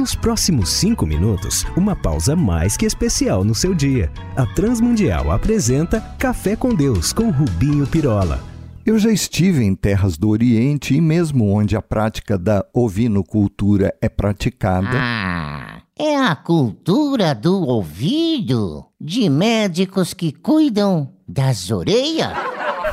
Nos próximos cinco minutos, uma pausa mais que especial no seu dia. A Transmundial apresenta Café com Deus com Rubinho Pirola. Eu já estive em terras do Oriente e mesmo onde a prática da ovinocultura é praticada. Ah, é a cultura do ouvido de médicos que cuidam das orelhas.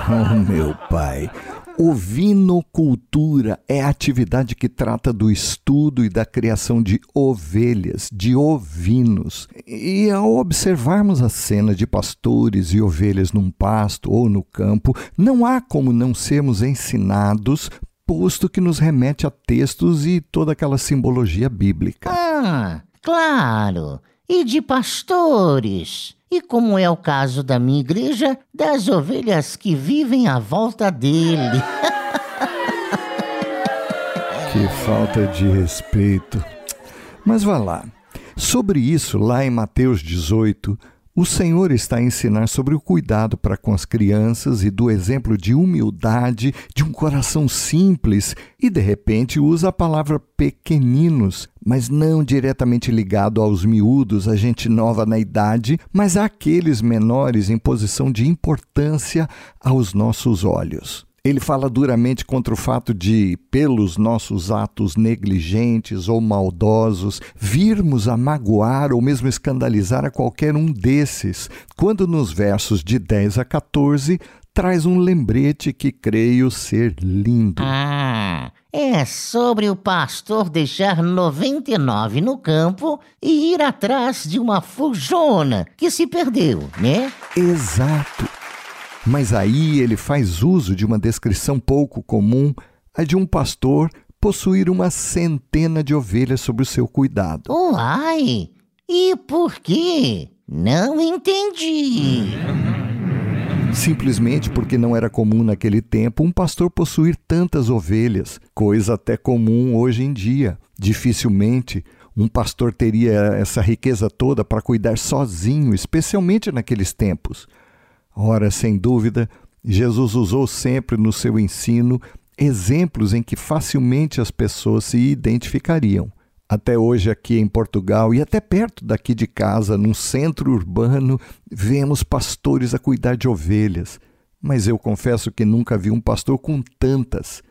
Oh, meu pai. Ovinocultura é a atividade que trata do estudo e da criação de ovelhas, de ovinos. E ao observarmos a cena de pastores e ovelhas num pasto ou no campo, não há como não sermos ensinados, posto que nos remete a textos e toda aquela simbologia bíblica. Ah, claro. E de pastores e como é o caso da minha igreja, das ovelhas que vivem à volta dele. que falta de respeito. Mas vá lá. Sobre isso, lá em Mateus 18, o Senhor está a ensinar sobre o cuidado para com as crianças e do exemplo de humildade, de um coração simples, e de repente usa a palavra pequeninos, mas não diretamente ligado aos miúdos, a gente nova na idade, mas àqueles menores em posição de importância aos nossos olhos. Ele fala duramente contra o fato de, pelos nossos atos negligentes ou maldosos, virmos a magoar ou mesmo escandalizar a qualquer um desses, quando nos versos de 10 a 14 traz um lembrete que creio ser lindo. Ah, é sobre o pastor deixar 99 no campo e ir atrás de uma fujona que se perdeu, né? Exato. Mas aí ele faz uso de uma descrição pouco comum, a de um pastor possuir uma centena de ovelhas sob o seu cuidado. Uai! E por quê? Não entendi. Simplesmente porque não era comum naquele tempo um pastor possuir tantas ovelhas, coisa até comum hoje em dia. Dificilmente um pastor teria essa riqueza toda para cuidar sozinho, especialmente naqueles tempos. Ora, sem dúvida, Jesus usou sempre no seu ensino exemplos em que facilmente as pessoas se identificariam. Até hoje, aqui em Portugal e até perto daqui de casa, num centro urbano, vemos pastores a cuidar de ovelhas. Mas eu confesso que nunca vi um pastor com tantas,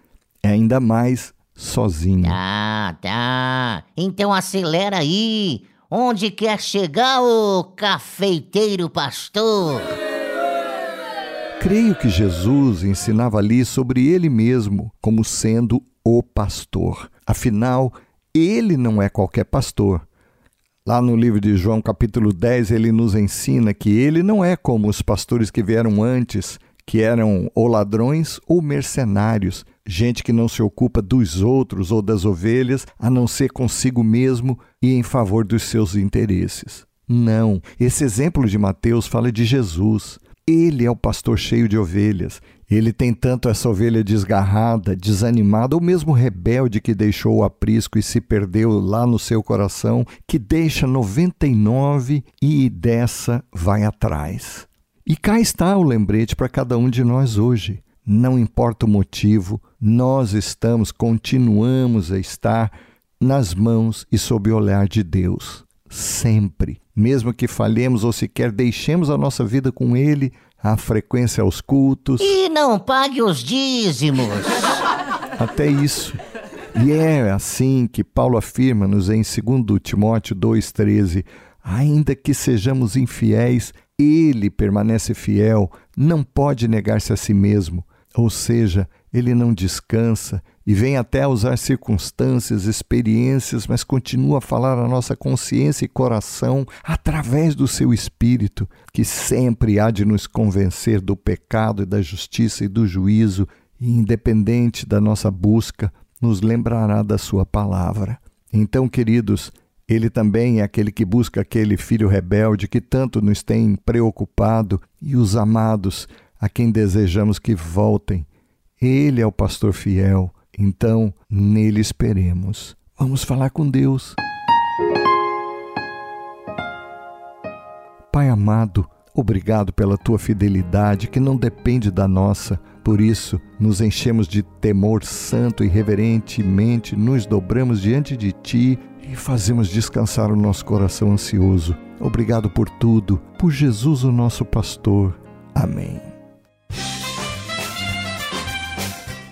ainda mais sozinho. Ah, tá. Então acelera aí. Onde quer chegar o cafeiteiro pastor? Creio que Jesus ensinava ali sobre ele mesmo como sendo o pastor. Afinal, ele não é qualquer pastor. Lá no livro de João, capítulo 10, ele nos ensina que ele não é como os pastores que vieram antes, que eram ou ladrões ou mercenários, gente que não se ocupa dos outros ou das ovelhas, a não ser consigo mesmo e em favor dos seus interesses. Não, esse exemplo de Mateus fala de Jesus. Ele é o pastor cheio de ovelhas. Ele tem tanto essa ovelha desgarrada, desanimada ou mesmo rebelde que deixou o aprisco e se perdeu lá no seu coração, que deixa 99 e dessa vai atrás. E cá está o lembrete para cada um de nós hoje. Não importa o motivo, nós estamos, continuamos a estar nas mãos e sob o olhar de Deus sempre. Mesmo que falhemos ou sequer deixemos a nossa vida com Ele, a frequência aos cultos. E não pague os dízimos. Até isso. E é assim que Paulo afirma-nos em 2 Timóteo 2,13: ainda que sejamos infiéis, ele permanece fiel, não pode negar-se a si mesmo. Ou seja, ele não descansa e vem até a usar circunstâncias, experiências, mas continua a falar a nossa consciência e coração através do seu espírito, que sempre há de nos convencer do pecado e da justiça e do juízo, e independente da nossa busca, nos lembrará da sua palavra. Então, queridos, ele também é aquele que busca aquele filho rebelde que tanto nos tem preocupado e os amados a quem desejamos que voltem. Ele é o pastor fiel, então nele esperemos. Vamos falar com Deus. Pai amado, obrigado pela tua fidelidade que não depende da nossa. Por isso, nos enchemos de temor santo e reverentemente nos dobramos diante de ti e fazemos descansar o nosso coração ansioso. Obrigado por tudo, por Jesus, o nosso pastor. Amém.